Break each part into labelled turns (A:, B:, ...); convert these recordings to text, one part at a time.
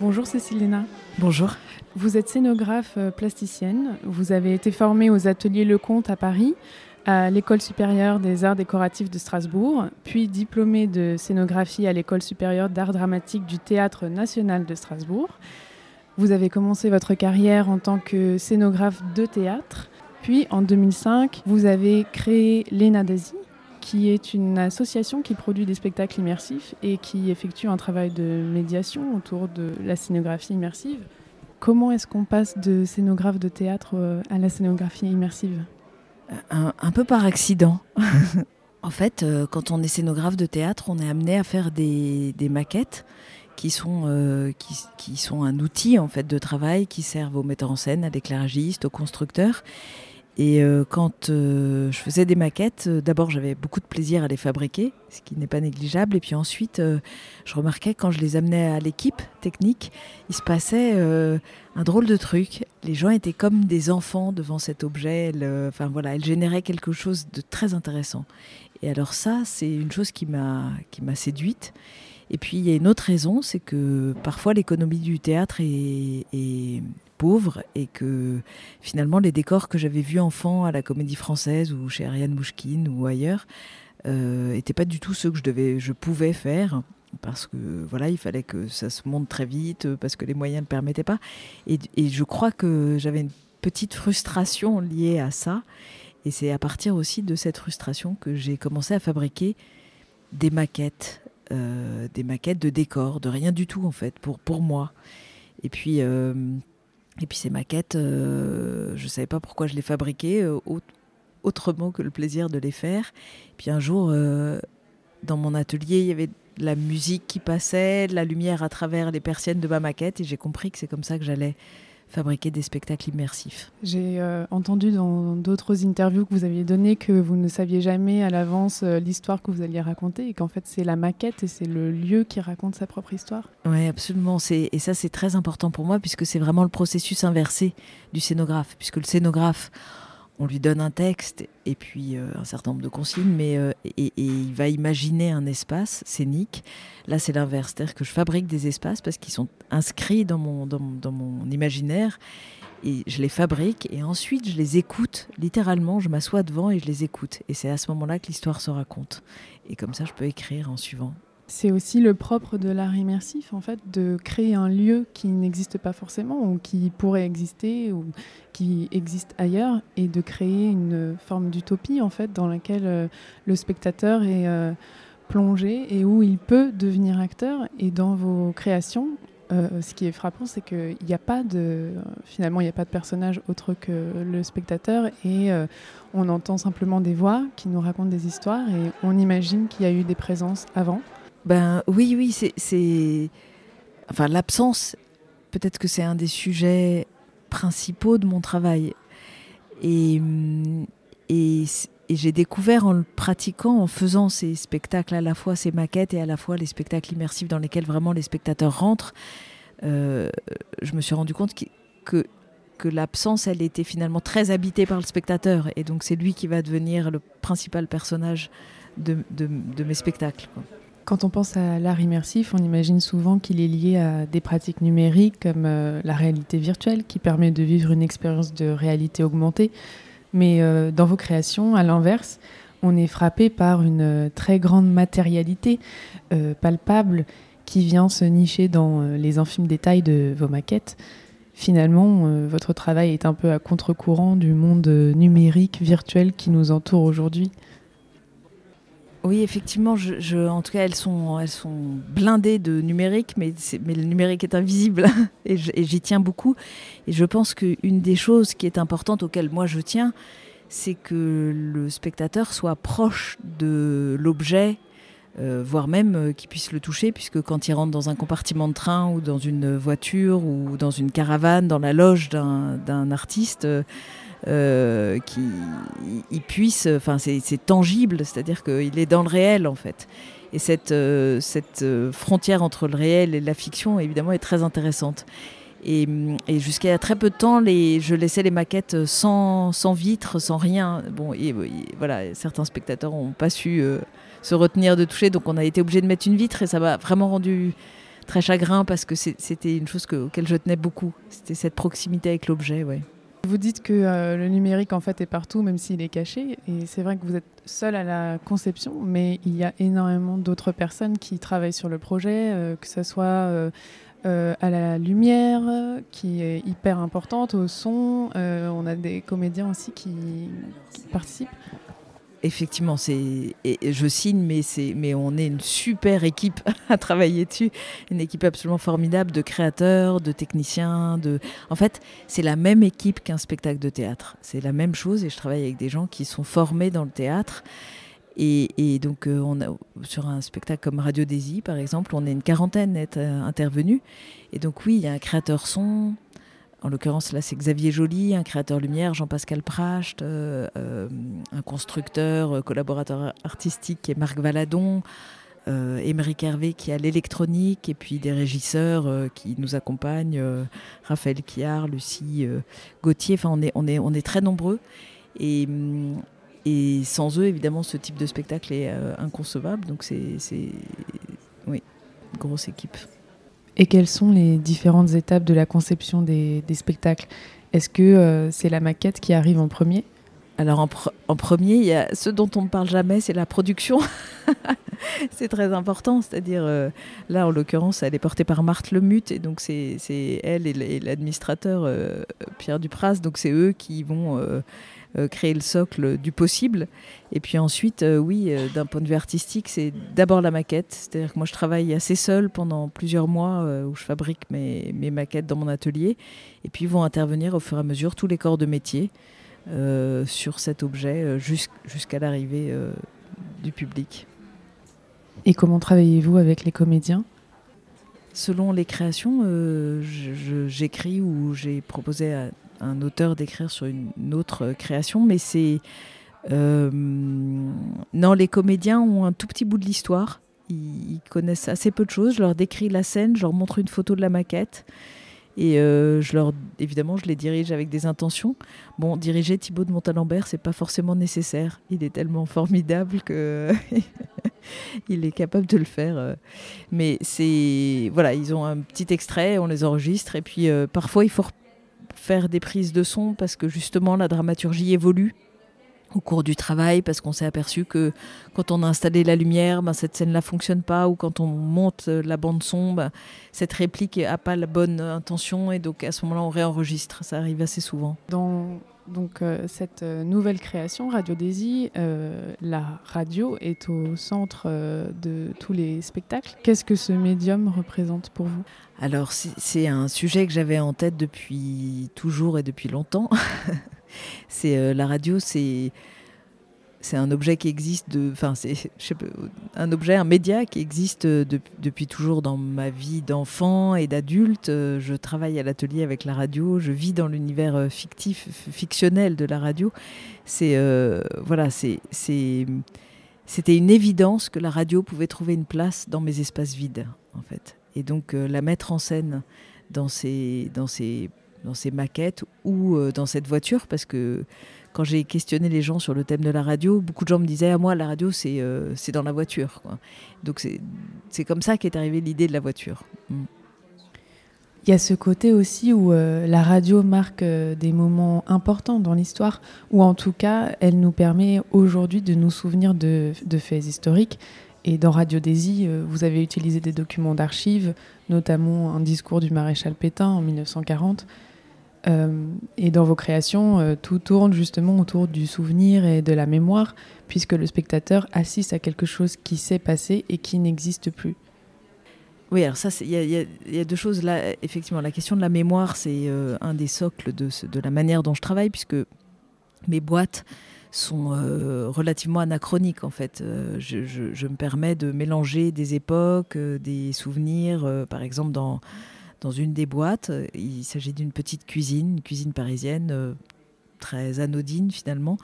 A: Bonjour Céciléna.
B: Bonjour.
A: Vous êtes scénographe euh, plasticienne. Vous avez été formée aux ateliers Lecomte à Paris, à l'École supérieure des arts décoratifs de Strasbourg, puis diplômée de scénographie à l'École supérieure d'art dramatique du Théâtre national de Strasbourg. Vous avez commencé votre carrière en tant que scénographe de théâtre. Puis en 2005, vous avez créé l'ENADASI, qui est une association qui produit des spectacles immersifs et qui effectue un travail de médiation autour de la scénographie immersive. Comment est-ce qu'on passe de scénographe de théâtre euh, à la scénographie immersive?
B: Un, peu par accident. en fait, euh, quand on est scénographe de théâtre, on est amené à faire des, maquettes qui sont, euh, qui, sont un outil en fait de travail qui servent aux metteurs en scène, à l'éclairagiste, aux constructeurs. Et euh, quand euh, je faisais des maquettes, euh, d'abord j'avais beaucoup de plaisir à les fabriquer, ce qui n'est pas négligeable. Et puis ensuite, je remarquais quand je les amenais à l'équipe technique, il se passait un drôle de truc. Les gens étaient comme des enfants devant cet objet. enfin voilà, elle générait quelque chose de très intéressant. Et alors ça, c'est une chose qui m'a qui m'a séduite. Et puis il y a une autre raison, c'est que parfois l'économie du théâtre est pauvre et que finalement les décors que j'avais vus enfant à la Comédie Française ou chez Ariane Mouchkine ou ailleurs n'étaient euh, pas du tout ceux que je devais, je pouvais faire parce que voilà, il fallait que ça se monte très vite parce que les moyens ne permettaient pas. Et, je crois que j'avais une petite frustration liée à ça. Et c'est à partir aussi de cette frustration que j'ai commencé à fabriquer des maquettes, euh, des maquettes de décors, de rien du tout en fait, pour, pour moi. Et puis, euh, et puis ces maquettes, euh, je ne savais pas pourquoi je les fabriquais, euh, autrement que le plaisir de les faire. Et puis un jour, euh, dans mon atelier, il y avait de la musique qui passait, de la lumière à travers les persiennes de ma maquette, et j'ai compris que c'est comme ça que j'allais fabriquer des spectacles immersifs.
A: J'ai euh, entendu dans d'autres interviews que vous aviez données que vous ne saviez jamais à l'avance euh, l'histoire que vous alliez raconter et qu'en fait c'est la maquette et c'est le lieu qui raconte sa propre histoire.
B: Oui, absolument. Et ça c'est très important pour moi puisque c'est vraiment le processus inversé du scénographe. Puisque le scénographe, on lui donne un texte et puis euh, un certain nombre de consignes, mais euh, et, il va imaginer un espace scénique. Là, c'est l'inverse, c'est-à-dire que je fabrique des espaces parce qu'ils sont inscrits dans mon, dans, dans, mon imaginaire et je les fabrique et ensuite je les écoute. Littéralement, je m'assois devant et je les écoute. Et c'est à ce moment-là que l'histoire se raconte. Et comme ça, je peux écrire en suivant.
A: C'est aussi le propre de l'art immersif, en fait, de créer un lieu qui n'existe pas forcément ou qui pourrait exister ou qui existe ailleurs et de créer une forme d'utopie, en fait, dans laquelle euh, le spectateur est euh, plongé et où il peut devenir acteur. Et dans vos créations, euh, ce qui est frappant, c'est qu'il n'y a pas de, finalement, il n'y a pas de personnage autre que le spectateur et on entend simplement des voix qui nous racontent des histoires et on imagine qu'il y a eu des présences avant.
B: Ben oui, oui, c'est. Enfin, l'absence, peut-être que c'est un des sujets principaux de mon travail. Et, et, j'ai découvert en le pratiquant, en faisant ces spectacles, à la fois ces maquettes et à la fois les spectacles immersifs dans lesquels vraiment les spectateurs rentrent, euh, je me suis rendu compte que, que, l'absence, elle était finalement très habitée par le spectateur. Et donc c'est lui qui va devenir le principal personnage de, mes spectacles.
A: Quand on pense à l'art immersif, on imagine souvent qu'il est lié à des pratiques numériques comme euh, la réalité virtuelle qui permet de vivre une expérience de réalité augmentée. Mais euh, dans vos créations, à l'inverse, on est frappé par une euh, très grande matérialité palpable qui vient se nicher dans les infimes détails de vos maquettes. Finalement, votre travail est un peu à contre-courant du monde numérique, virtuel qui nous entoure aujourd'hui.
B: Oui, effectivement, je, en tout cas, elles sont, elles sont blindées de numérique, mais, le numérique est invisible et j'y tiens beaucoup. Et je pense qu'une des choses qui est importante auxquelles moi je tiens, c'est que le spectateur soit proche de l'objet, euh, voire même euh, qu'il puisse le toucher, puisque quand il rentre dans un compartiment de train ou dans une voiture ou dans une caravane, dans la loge d'un artiste, euh, euh, qu'il puisse, enfin c'est tangible, c'est-à-dire qu'il est dans le réel en fait. Et cette, euh, euh, frontière entre le réel et la fiction, évidemment, est très intéressante. Et, et jusqu'à très peu de temps, je laissais les maquettes sans, sans vitre, sans rien. Bon, et, voilà, certains spectateurs n'ont pas su se retenir de toucher, donc on a été obligé de mettre une vitre et ça m'a vraiment rendu très chagrin parce que c'était une chose que, auquel je tenais beaucoup. C'était cette proximité avec l'objet, ouais.
A: Vous dites que euh, le numérique en fait est partout, même s'il est caché. Et c'est vrai que vous êtes seul à la conception, mais il y a énormément d'autres personnes qui travaillent sur le projet, euh, que ce soit euh, à la lumière, qui est hyper importante, au son. on a des comédiens aussi qui participent
B: effectivement, c'est, je signe, mais, mais on est une super équipe à travailler dessus. Une équipe absolument formidable de créateurs, de techniciens. De... En fait, c'est la même équipe qu'un spectacle de théâtre. C'est la même chose et je travaille avec des gens qui sont formés dans le théâtre. Et, donc, euh, on a, sur un spectacle comme Radio Daisy, par exemple, on est une quarantaine euh, intervenus. Et donc, oui, il y a un créateur son, en l'occurrence, là, c'est Xavier Joly, un créateur lumière, Jean-Pascal Pracht, euh, euh, un constructeur, euh, collaborateur artistique qui est Marc Valadon, euh, Émeric Hervé qui a l'électronique, et puis des régisseurs qui nous accompagnent, Raphaël Kiard, Lucie Gauthier. Enfin, on est, très nombreux. Et, et sans eux, évidemment, ce type de spectacle est inconcevable. Donc, c'est. Oui, une grosse équipe.
A: Et quelles sont les différentes étapes de la conception des, spectacles? Est-ce que euh, c'est la maquette qui arrive en premier?
B: Alors en, premier, il y a ce dont on ne parle jamais, c'est la production. c'est très important, c'est-à-dire euh, là en l'occurrence, elle est portée par Marthe Lemut et donc c'est elle et l'administrateur euh, Pierre Dupras, donc c'est eux qui vont euh, créer le socle du possible. Et puis ensuite, oui, d'un point de vue artistique, c'est d'abord la maquette. C'est-à-dire que moi, je travaille assez seul pendant plusieurs mois où je fabrique mes, mes, maquettes dans mon atelier. Et puis vont intervenir au fur et à mesure tous les corps de métier sur cet objet jusqu'à l'arrivée du public.
A: Et comment travaillez-vous avec les comédiens?
B: Selon les créations, j'écris ou j'ai proposé à un auteur d'écrire sur une autre création, mais c'est... Euh, non, les comédiens ont un tout petit bout de l'histoire. Ils, connaissent assez peu de choses. Je leur décris la scène, je leur montre une photo de la maquette. Et euh, je leur, évidemment, je les dirige avec des intentions. Bon, diriger Thibaut de Montalembert, c'est pas forcément nécessaire. Il est tellement formidable que il est capable de le faire. Euh. Mais c'est voilà, ils ont un petit extrait, on les enregistre, et puis parfois il faut faire des prises de son parce que justement la dramaturgie évolue au cours du travail parce qu'on s'est aperçu que quand on a installé la lumière, ben, cette scène-là fonctionne pas ou quand on monte la bande son, ben, cette réplique n'a pas la bonne intention et donc à ce moment-là on réenregistre. Ça arrive assez souvent.
A: Donc euh, cette euh, nouvelle création, Radio Daisy, euh, la radio est au centre de tous les spectacles. Qu'est-ce que ce médium représente pour vous?
B: Alors c'est un sujet que j'avais en tête depuis toujours et depuis longtemps. c'est la radio, c'est c'est un objet qui existe enfin c'est un objet, un média qui existe depuis toujours dans ma vie d'enfant et d'adulte. Je travaille à l'atelier avec la radio, je vis dans l'univers euh, fictif, fictionnel de la radio. C'est euh, voilà, c'est c'était une évidence que la radio pouvait trouver une place dans mes espaces vides en fait, et donc euh, la mettre en scène dans ces dans ces dans ces maquettes ou dans cette voiture parce que quand j'ai questionné les gens sur le thème de la radio, beaucoup de gens me disaient à ah, moi la radio c'est euh, dans la voiture. Donc c'est comme ça qu'est arrivée l'idée de la voiture. Mm.
A: Il y a ce côté aussi où euh, la radio marque euh, des moments importants dans l'histoire, ou en tout cas, elle nous permet aujourd'hui de nous souvenir de, de, faits historiques. Et dans Radio Daisy, vous avez utilisé des documents d'archives, notamment un discours du maréchal Pétain en 1940, euh, et dans vos créations, euh, tout tourne justement autour du souvenir et de la mémoire, puisque le spectateur assiste à quelque chose qui s'est passé et qui n'existe plus.
B: Oui, alors ça, il y, a deux choses là. Effectivement, la question de la mémoire, c'est euh, un des socles de, la manière dont je travaille, puisque mes boîtes sont relativement anachroniques en fait. Je, me permets de mélanger des époques, des souvenirs, par exemple dans dans une des boîtes. Il s'agit d'une petite cuisine, une cuisine parisienne euh, très anodine finalement.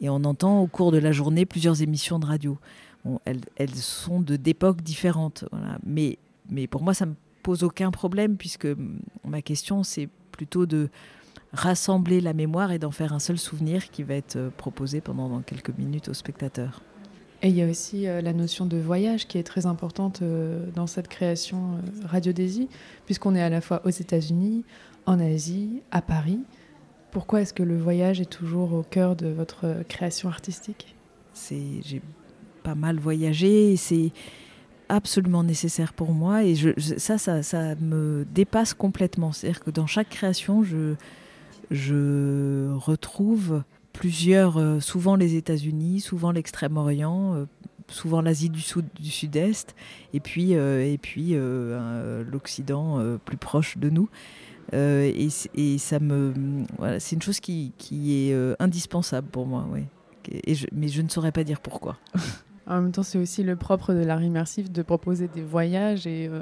B: Et on entend au cours de la journée plusieurs émissions de radio. elles, elles, sont d'époques différentes. Mais, pour moi, ça ne me pose aucun problème puisque ma question, c'est plutôt de rassembler la mémoire et d'en faire un seul souvenir qui va être euh, proposé pendant quelques minutes aux spectateurs.
A: Et il y a aussi la notion de voyage qui est très importante dans cette création Radio Daisy, puisqu'on est à la fois aux États-Unis, en Asie, à Paris. Pourquoi est-ce que le voyage est toujours au cœur de votre création artistique?
B: J'ai pas mal voyagé c'est absolument nécessaire pour moi et ça, ça, ça, me dépasse complètement. C'est-à-dire que dans chaque création, je, je retrouve plusieurs, euh, souvent les États-Unis, souvent l'Extrême-Orient, euh, souvent l'Asie du, du Sud-Est, et puis, euh, et puis l'Occident plus proche de nous. Et, et, ça me, voilà, c'est une chose qui, qui est indispensable pour moi, oui. Et mais je ne saurais pas dire pourquoi.
A: En même temps, c'est aussi le propre de l'art immersif de proposer des voyages et euh,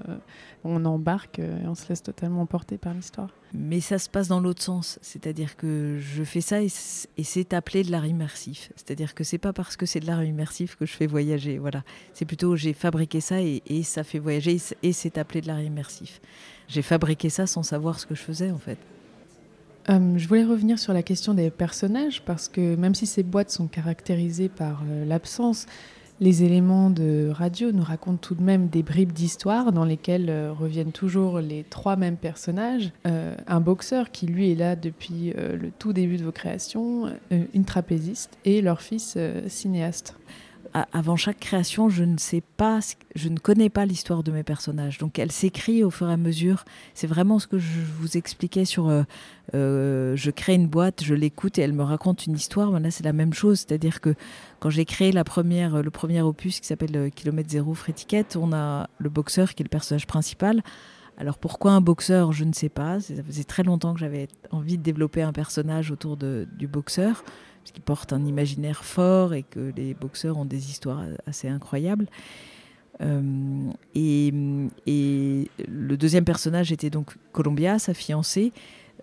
A: on embarque euh, et on se laisse totalement emporter par l'histoire.
B: Mais ça se passe dans l'autre sens, c'est-à-dire que je fais ça et c'est appelé de l'art immersif. C'est-à-dire que c'est pas parce que c'est de l'art immersif que je fais voyager. Voilà, c'est plutôt j'ai fabriqué ça et, ça fait voyager et c'est appelé de l'art immersif. J'ai fabriqué ça sans savoir ce que je faisais en fait.
A: Euh, je voulais revenir sur la question des personnages parce que même si ces boîtes sont caractérisées par l'absence, les éléments de radio nous racontent tout de même des bribes d'histoire dans lesquelles euh, reviennent toujours les trois mêmes personnages. Euh, un boxeur qui lui est là depuis euh, le tout début de vos créations, une trapéziste et leur fils cinéaste
B: avant chaque création, je ne sais pas, je ne connais pas l'histoire de mes personnages. Donc elle s'écrit au fur et à mesure. C'est vraiment ce que je vous expliquais sur. Euh, euh, je crée une boîte, je l'écoute et elle me raconte une histoire. là, c'est la même chose. C'est-à-dire que quand j'ai créé la première, le premier opus qui s'appelle euh, Kilomètre Zéro Frétiquette, on a le boxeur qui est le personnage principal. Alors pourquoi un boxeur? Je ne sais pas. Ça faisait très longtemps que j'avais envie de développer un personnage autour du boxeur parce qu'il porte un imaginaire fort et que les boxeurs ont des histoires assez incroyables. Euh, et, le deuxième personnage était donc Columbia, sa fiancée.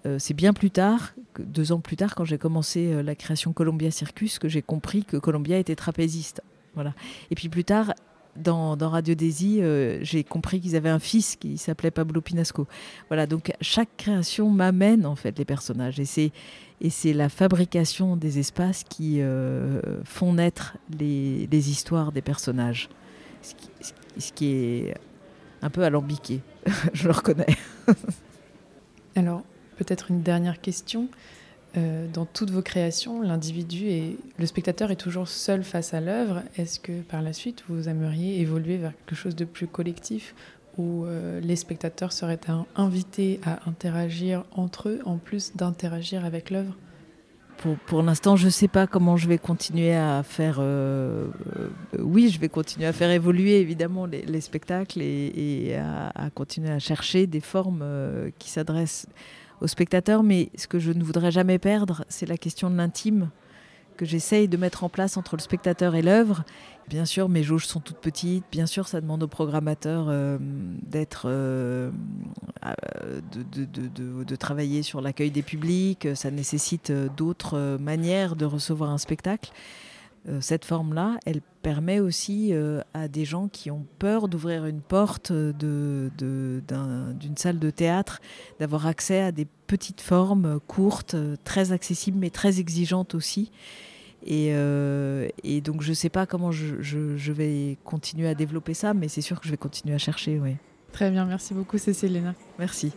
B: Euh, c'est bien plus tard, deux ans plus tard, quand j'ai commencé euh, la création Columbia Circus, que j'ai compris que Columbia était trapéziste. Voilà. Et puis plus tard, dans, Radio Daisy, j'ai compris qu'ils avaient un fils qui s'appelait Pablo Pinasco. Voilà, donc chaque création m'amène en fait les personnages. Et c'est et c'est la fabrication des espaces qui euh, font naître les, histoires des personnages. Ce qui, est un peu alambiqué, je le reconnais.
A: Alors, peut-être une dernière question. Euh, dans toutes vos créations, l'individu et le spectateur est toujours seul face à l'œuvre. Est-ce que par la suite, vous aimeriez évoluer vers quelque chose de plus collectif où euh, les spectateurs seraient invités à interagir entre eux en plus d'interagir avec l'œuvre?
B: Pour, l'instant, je ne sais pas comment je vais continuer à faire. Euh, oui, je vais continuer à faire évoluer évidemment les, spectacles et, à, continuer à chercher des formes qui s'adressent aux spectateurs. Mais ce que je ne voudrais jamais perdre, c'est la question de l'intime que j'essaye de mettre en place entre le spectateur et l'œuvre. Bien sûr, mes jauges sont toutes petites. Bien sûr, ça demande au programmateur euh, d'être, euh, de, de, travailler sur l'accueil des publics. Ça nécessite euh, d'autres manières de recevoir un spectacle. Euh, cette forme-là, elle permet aussi euh, à des gens qui ont peur d'ouvrir une porte d'une salle de théâtre, d'avoir accès à des petites formes courtes, très accessibles mais très exigeantes aussi. Et, euh, donc je ne sais pas comment je, vais continuer à développer ça, mais c'est sûr que je vais continuer à chercher. Oui.
A: Très bien, merci beaucoup Cécile
B: Merci.